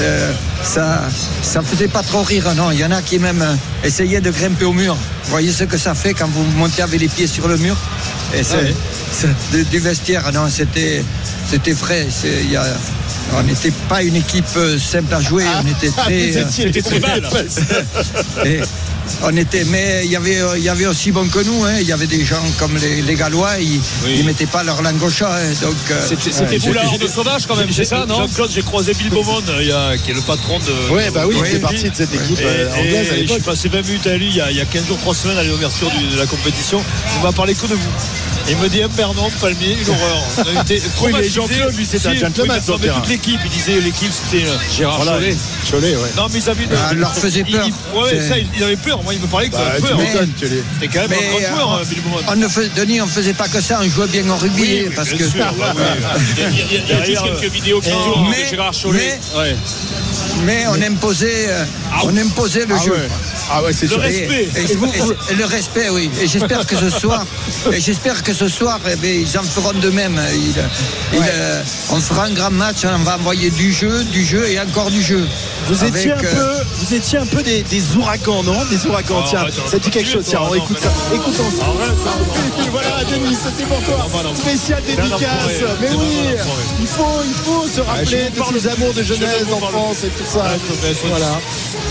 euh, ça, ça faisait pas trop rire, non. Il y en a qui même euh, essayaient de grimper au mur. Vous voyez ce que ça fait quand vous montez avec les pieds sur le mur? Et c'est, Ah oui. du, du vestiaire, non, c'était, c'était frais. Il y a- on n'était pas une équipe euh, simple à jouer. on était Ah, très. euh, étiez- C'était très mal. et on était, mais il y avait, il y avait aussi bon que nous. hein. Il y avait des gens comme les, les Gallois, ils, ils mettaient pas leur langue au chat. hein. Donc euh, C'était ouais, vous la j'ai- horde sauvage quand même, c'est ça, non Jean-Claude, j'ai croisé Bill Beaumont, euh, il y a- qui est le patron de. Ouais, bah oui, de- il fait de- partie de cette équipe Et, euh, et anglaise à je suis passé 20 minutes à lui il y a, il y a 15 jours, 3 semaines à l'ouverture de la compétition. Il m'a parlé que de vous. Il me dit un Bernon, Palmier, une horreur. On a été Oui, mais. Jean-Claude, lui, c'est un gentleman, sur le toute l'équipe, il disait l'équipe, c'était. euh, Gérard voilà. Chollet. Cholet, ouais. Non, mais ils avaient. Ah, leur faisait il- peur. il- Ouais, ça, il avait peur. Moi, il me parlait que Bah, avait tu peur. C'était quand même Mais, un grand joueur, euh, hein, Bill Beaumont. on ne fais- Denis, on ne faisait pas que ça, on jouait bien au rugby. Oui, oui, parce que sûr, ouais, ouais. Il y a, il il juste quelques vidéos qui euh, tournent mais- de Gérard Chollet. Ouais. mais on imposait, euh, on imposait le Ah jeu. Ah ouais, c'est Le sûr. respect. Et, et- et- et le respect, oui. Et j'espère que ce soir, et j'espère que ce soir, eh bien, ils en feront de même. Euh, on fera un grand match, on va envoyer du jeu, du jeu et encore du jeu. Vous Avec, étiez un euh, peu, vous étiez un peu des, des ouragans, non? Des ouragans. Oh, Tiens, ça dit quelque chose. Tiens, on écoute ça. Écoutons ça. Et puis voilà, Denis, c'était pour toi. Non. Spécial dédicace. Mais oui, il faut, il faut se rappeler je vous de ses amours de je jeunesse, parle- d'enfance et tout ça. Ça- Voilà.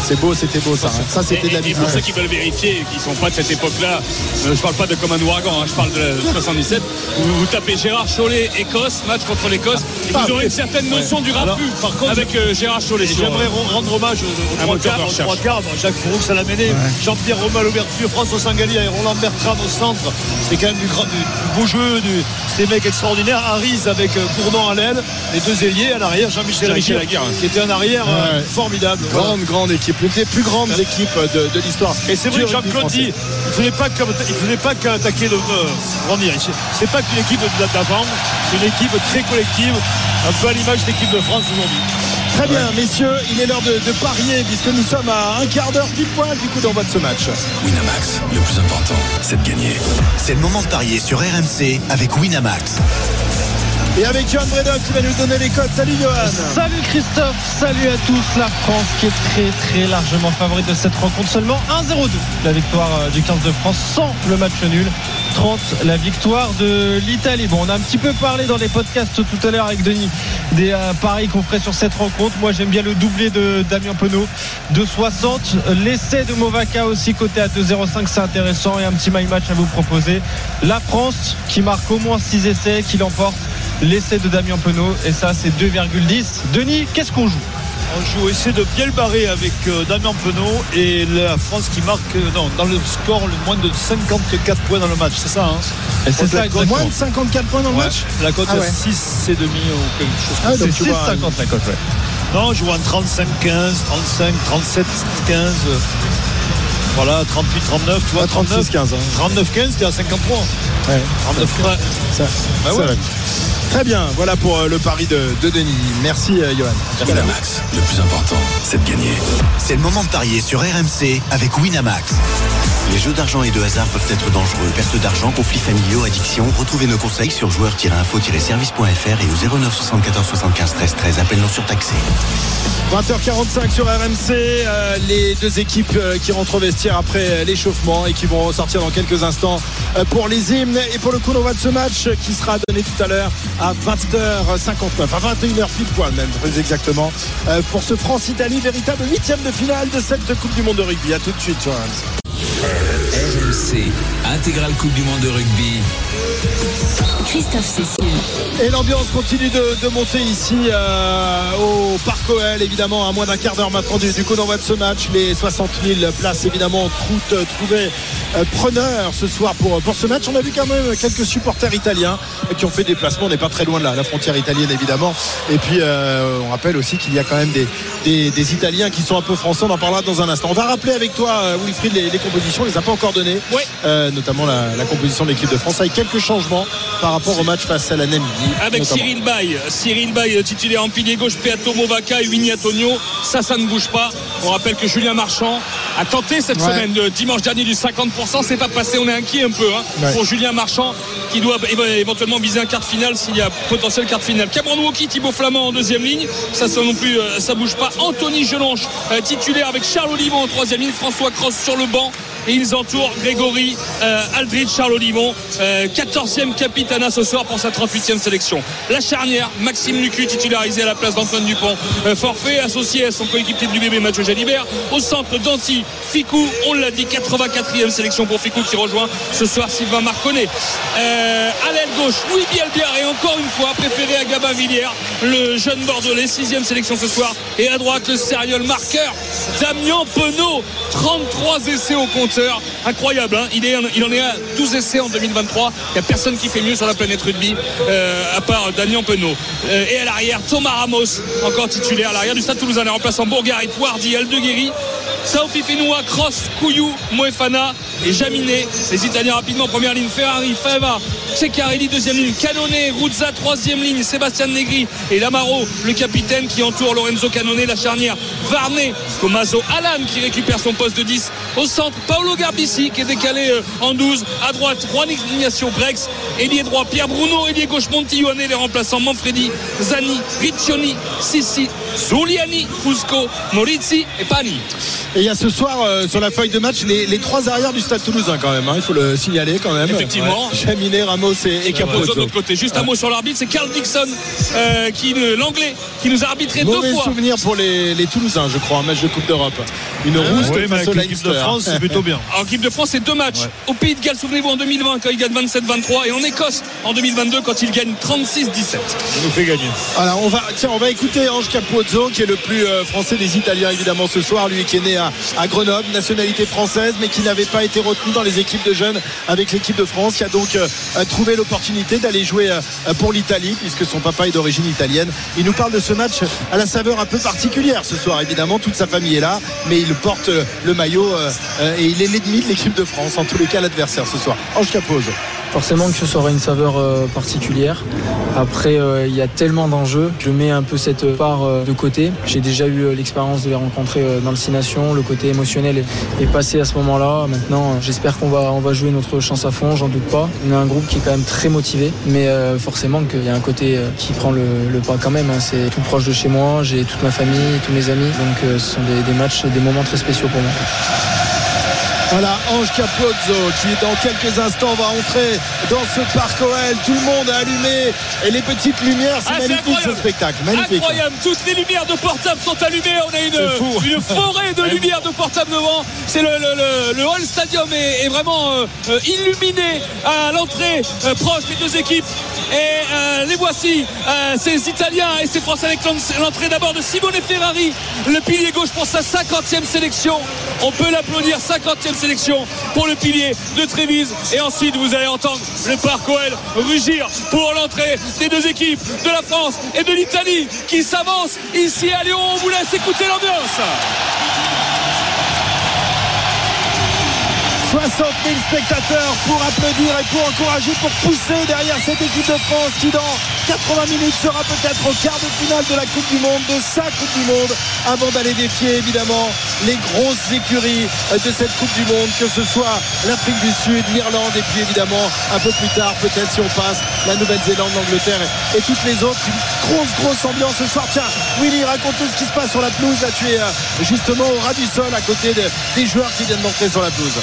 C'est beau, c'était beau ça. hein. Ça, c'était de la Et, et musique. pour ceux qui veulent vérifier, qui sont pas de cette époque-là, euh, je parle pas de comme un ouragan, hein, je parle de la 77. Vous, vous tapez Gérard Chollet, Écosse, match contre l'Écosse, et vous Ah, aurez une certaine notion du raffut par contre, avec euh, Gérard Chollet. Et sur, J'aimerais euh, ren- rendre hommage aux, trois quarts, aux trois Jacques Fourou, ça l'a mené. Jean-Pierre Romain à l'ouverture, François Sangali et Roland Bertrand au centre. C'était quand même du, grand, du, du beau jeu, c'était des mecs extraordinaires. Harris avec euh, Bourdon à l'aile, les deux ailiers à l'arrière, Jean-Michel Aguirre, qui était un arrière euh, Ouais. formidable. Voilà. Grande, grande équipe. L'une des plus grandes équipes de, de l'histoire. Et c'est vrai que Jean-Claude dit, il il faisait pas qu'attaquer le, euh, comment dire, c'est- c'est pas qu'une équipe de- d'avant, c'est une équipe très collective, un peu à l'image de l'équipe de France aujourd'hui. Très bien, messieurs, il est l'heure de, parier puisque nous sommes à un quart d'heure pile poil du coup d'envoi de ce match. Winamax, le plus important, c'est de gagner. C'est le moment de parier sur RMC avec Winamax. Et avec Johan Bredov qui va nous donner les codes. Salut Johan. Salut Christophe, salut à tous. La France qui est très très largement favorite de cette rencontre. Seulement 1-0-2 la victoire euh, du 15 de France sans le match nul. 30 la victoire de l'Italie. Bon, on a un petit peu parlé dans les podcasts tout à l'heure avec Denis des euh, paris qu'on ferait sur cette rencontre. Moi j'aime bien le doublé de Damien Penaud de 60. L'essai de Movaca aussi côté à 2-0-5 c'est intéressant et un petit my match à vous proposer. La France qui marque au moins 6 essais, qui l'emporte l'essai de Damien Penaud et ça c'est 2,10 Denis qu'est-ce qu'on joue? On joue essai de bien le barrer avec euh, Damien Penaud et la France qui marque euh, non, dans le score le moins de 54 points dans le match, c'est ça hein? Et c'est ça cote- Moins de 54 points dans le Ouais, match? La cote Ah est ouais. 6 et demi ou quelque chose Ah, comme ça. donc c'est tu vois, 6,50 la cote ouais. Non, je joue en 35, 15, 35, 37, 15. euh, Voilà, 38, 39, tu vois, Ah, 36, 15, hein. 39, 15, t'es à 53. Ouais. 39 points. Ça, Bah ça ouais. Très bien, voilà pour euh, le pari de, de Denis. Merci euh, Johan. Winamax, le plus important, c'est de gagner. C'est le moment de parier sur RMC avec Winamax. Les jeux d'argent et de hasard peuvent être dangereux. Perte d'argent, conflits familiaux, addiction. Retrouvez nos conseils sur joueurs-info-service.fr et au 09 74 75 13 13. Appel non surtaxé. 20h45 sur RMC, euh, les deux équipes euh, qui rentrent au vestiaire après euh, l'échauffement et qui vont ressortir dans quelques instants pour les hymnes et pour le coup d'envoi de ce match qui sera donné tout à l'heure à 20h59, à 21h pile poil même très exactement, pour ce France-Italie, véritable huitième de finale de cette Coupe du Monde de rugby. À tout de suite sur. RMC, intégrale Coupe du Monde de rugby. Christophe Cessieux. Et l'ambiance continue de, de monter ici euh, au Parc OL, évidemment, à moins d'un quart d'heure maintenant du, du coup d'envoi de ce match. Les 60 000 places, évidemment, euh, trouvées euh, preneurs ce soir pour, pour ce match. On a vu quand même quelques supporters italiens qui ont fait des placements. On n'est pas très loin de là, la frontière italienne, évidemment. Et puis, euh, on rappelle aussi qu'il y a quand même des, des, des Italiens qui sont un peu français. On en parlera dans un instant. On va rappeler avec toi, Wilfried, les, les compositions. On les a pas encore Euh, notamment la, la composition de l'équipe de France avec quelques changements par rapport au match face à la Namibie. Avec notamment. Cyril Bay, Cyril Bay titulaire en pilier gauche, Peato Movaca et Winnie Antonio. Ça, ça ne bouge pas. On rappelle que Julien Marchand a tenté cette Ouais. semaine, de dimanche dernier, du 50%. C'est pas passé. On est inquiet un peu hein, Ouais. pour Julien Marchand qui doit éve- éventuellement viser un quart de finale s'il y a potentiel quart de finale. Cameron Woki, Thibaut Flamand en deuxième ligne. Ça, ça non plus, euh, ça bouge pas. Anthony Gelonche, euh, titulaire avec Charles Olivon en troisième ligne. François Cross sur le banc. Et ils entourent Grégory euh, Aldridge, Charles Olivon, euh, 14e capitana ce soir pour sa 38e sélection. La charnière, Maxime Lucu titularisé à la place d'Antoine Dupont. Euh, forfait associé à son coéquipier du bébé Mathieu Jalibert. Au centre, Danti, Ficou, on l'a dit, 84e sélection pour Ficou qui rejoint ce soir Sylvain Marconnet. Euh, à l'aile gauche, Louis Bielbière et encore une fois préféré à Gabin Villiers, le jeune Bordelais, 6e sélection ce soir. Et à droite, le sérieux marqueur, Damien Penaud, 33 essais au Incroyable, hein il, en est à 12 essais en 2023. Il n'y a personne qui fait mieux sur la planète rugby, euh, à part Damien Penaud. Euh, et à l'arrière, Thomas Ramos, encore titulaire à l'arrière du Stade Toulousain, les remplaçants Bourgarit, Wardy, Aldeguerri, Saofi Fenoua, Cross, Couillou, Moefana et Jaminet. Les Italiens rapidement en première ligne, Ferrari, Fava, Ceccarelli, deuxième ligne, Canone, Ruzza, troisième ligne, Sébastien Negri et Lamaro, le capitaine qui entoure Lorenzo Canone, la charnière, Varnet, Tommaso Alan qui récupère son poste de 10 au centre, Paolo Garbici qui est décalé euh, en 12, à droite, Juan Ignacio Brex, ailier droit, Pierre Bruno, ailier gauche, Montiglione, les remplaçants Manfredi, Zani, Riccioni, Sissi, Zuliani, Fusco, Morizzi et Pani. Et il y a ce soir euh, sur la feuille de match les, les trois arrières du Stade Toulousain quand même. hein, il faut le signaler quand même. Effectivement. Ouais. Chaminet, Ramos et, et Capozzo de l'autre côté. Juste un mot sur l'arbitre, c'est Carl Dixon, euh, qui l'anglais, qui nous a arbitré Mauvais deux fois. souvenir pour les, les Toulousains, je crois, un match de Coupe d'Europe. Une rousse ouais, face avec l'équipe de. France, c'est plutôt bien. En équipe de France, c'est deux matchs. Au Pays de Galles, souvenez-vous, en 2020, quand il gagne 27-23, et en Écosse, en 2022, quand il gagne 36-17. Ça nous fait gagner. Alors on va, tiens, on va écouter Ange Capozzo, qui est le plus euh, français des Italiens évidemment ce soir, lui qui est né à, à Grenoble, nationalité française, mais qui n'avait pas été retenu dans les équipes de jeunes avec l'équipe de France, qui a donc euh, euh, trouvé l'opportunité d'aller jouer euh, pour l'Italie, puisque son papa est d'origine italienne. Il nous parle de ce match à la saveur un peu particulière ce soir, évidemment, toute sa famille est là, mais il porte le maillot euh, euh, et il est l'ennemi de l'équipe de France, en tous les cas l'adversaire ce soir. Ange Capozzo. Forcément que ça aura une saveur euh, particulière. Après, euh, il y a tellement d'enjeux. Je mets un peu cette part euh, de côté. J'ai déjà eu l'expérience de les rencontrer dans le Six. Le côté émotionnel est, passé à ce moment-là. Maintenant, j'espère qu'on va, on va jouer notre chance à fond, j'en doute pas. On est un groupe qui est quand même très motivé. Mais forcément qu'il y a un côté qui prend le, pas quand même. hein. C'est tout proche de chez moi. J'ai toute ma famille, tous mes amis. Donc ce sont des, des matchs, des moments très spéciaux pour moi. Voilà, Ange Capozzo qui dans quelques instants va entrer dans ce parc OL. Tout le monde a allumé et les petites lumières, c'est Ah, magnifique ce spectacle. Magnifique. Incroyable, toutes les lumières de portable sont allumées. On a une, une forêt de lumières de portable devant. C'est le, le, le, le Hall Stadium est, est vraiment euh, euh, illuminé à l'entrée euh, proche des deux équipes. Et euh, les voici, euh, ces Italiens et ces Français avec l'en- l'entrée d'abord de Simone Ferrari, le pilier gauche pour sa 50e sélection. On peut l'applaudir, 50e sélection pour le pilier de Trévise. Et ensuite, vous allez entendre le parc OL rugir pour l'entrée des deux équipes de la France et de l'Italie qui s'avancent ici à Lyon. On vous laisse écouter l'ambiance. 60 000 spectateurs pour applaudir et pour encourager, pour pousser derrière cette équipe de France qui dans 80 minutes sera peut-être au quart de finale de la Coupe du Monde, de sa Coupe du Monde, avant d'aller défier évidemment les grosses écuries de cette Coupe du Monde, que ce soit l'Afrique du Sud, l'Irlande et puis évidemment un peu plus tard, peut-être si on passe, la Nouvelle-Zélande, l'Angleterre et, toutes les autres. Une grosse, grosse ambiance ce soir. Tiens, Willy, raconte-nous ce qui se passe sur la pelouse. Là, tu es euh, justement au ras du sol à côté de- des joueurs qui viennent d'entrer sur la pelouse.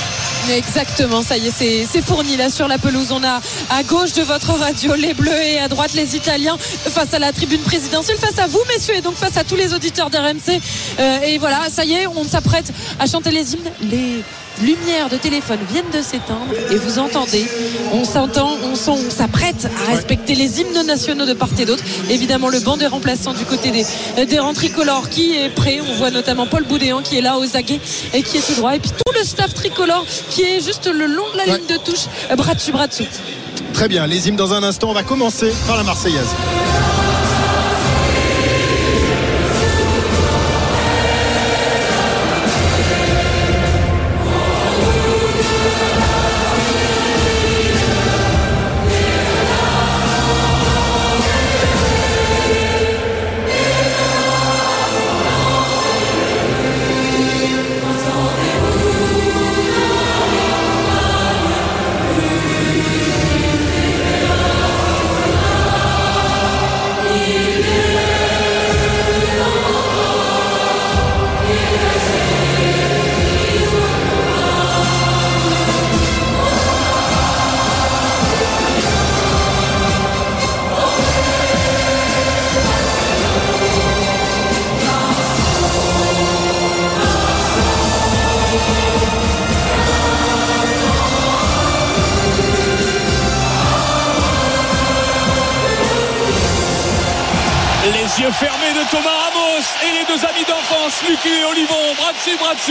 Exactement, ça y est, c'est- fourni là sur la pelouse. On a à gauche de votre radio les Bleus et à droite les Italiens face à la tribune présidentielle, face à vous messieurs et donc face à tous les auditeurs d'RMC. Euh, et voilà, ça y est, on s'apprête à chanter les hymnes. Les lumières de téléphone viennent de s'éteindre et vous entendez, on s'entend, on s'apprête à respecter les hymnes nationaux de part et d'autre. Évidemment, le banc des remplaçants du côté des, rangs tricolores qui est prêt. On voit notamment Paul Boudéan qui est là aux aguets et qui est tout droit. Et puis tout le staff tricolore qui est juste le long de la ligne de touche, bras dessus, bras dessous. Très bien, les hymnes dans un instant. On va commencer par la Marseillaise.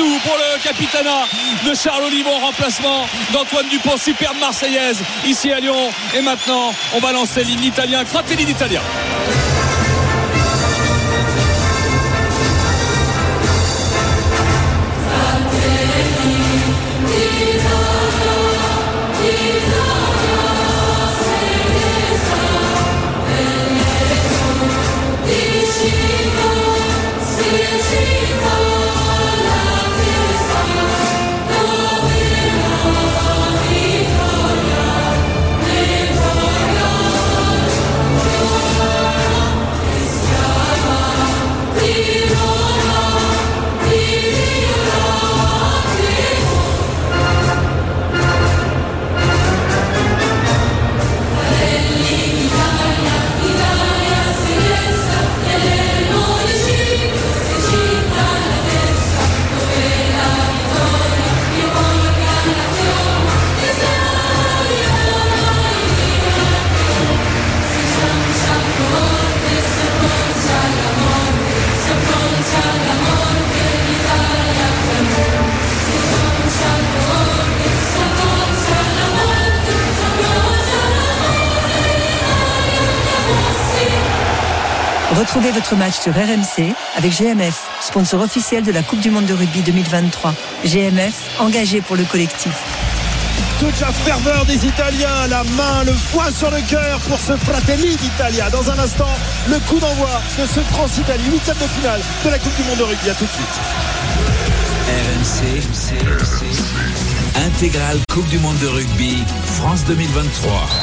Pour le capitana de Charles Olivon, remplacement d'Antoine Dupont, superbe Marseillaise ici à Lyon. Et maintenant, on va lancer l'hymne italien, Fratelli d'Italia. Retrouvez votre match sur RMC avec GMF, sponsor officiel de la Coupe du Monde de rugby 2023. GMF, engagé pour le collectif. Toute la ferveur des Italiens, la main, le poing sur le cœur pour ce Fratelli d'Italia. Dans un instant, le coup d'envoi de ce France-Italie, huitième de finale de la Coupe du Monde de rugby. À tout de suite. RMC, intégrale Coupe du Monde de rugby, France 2023.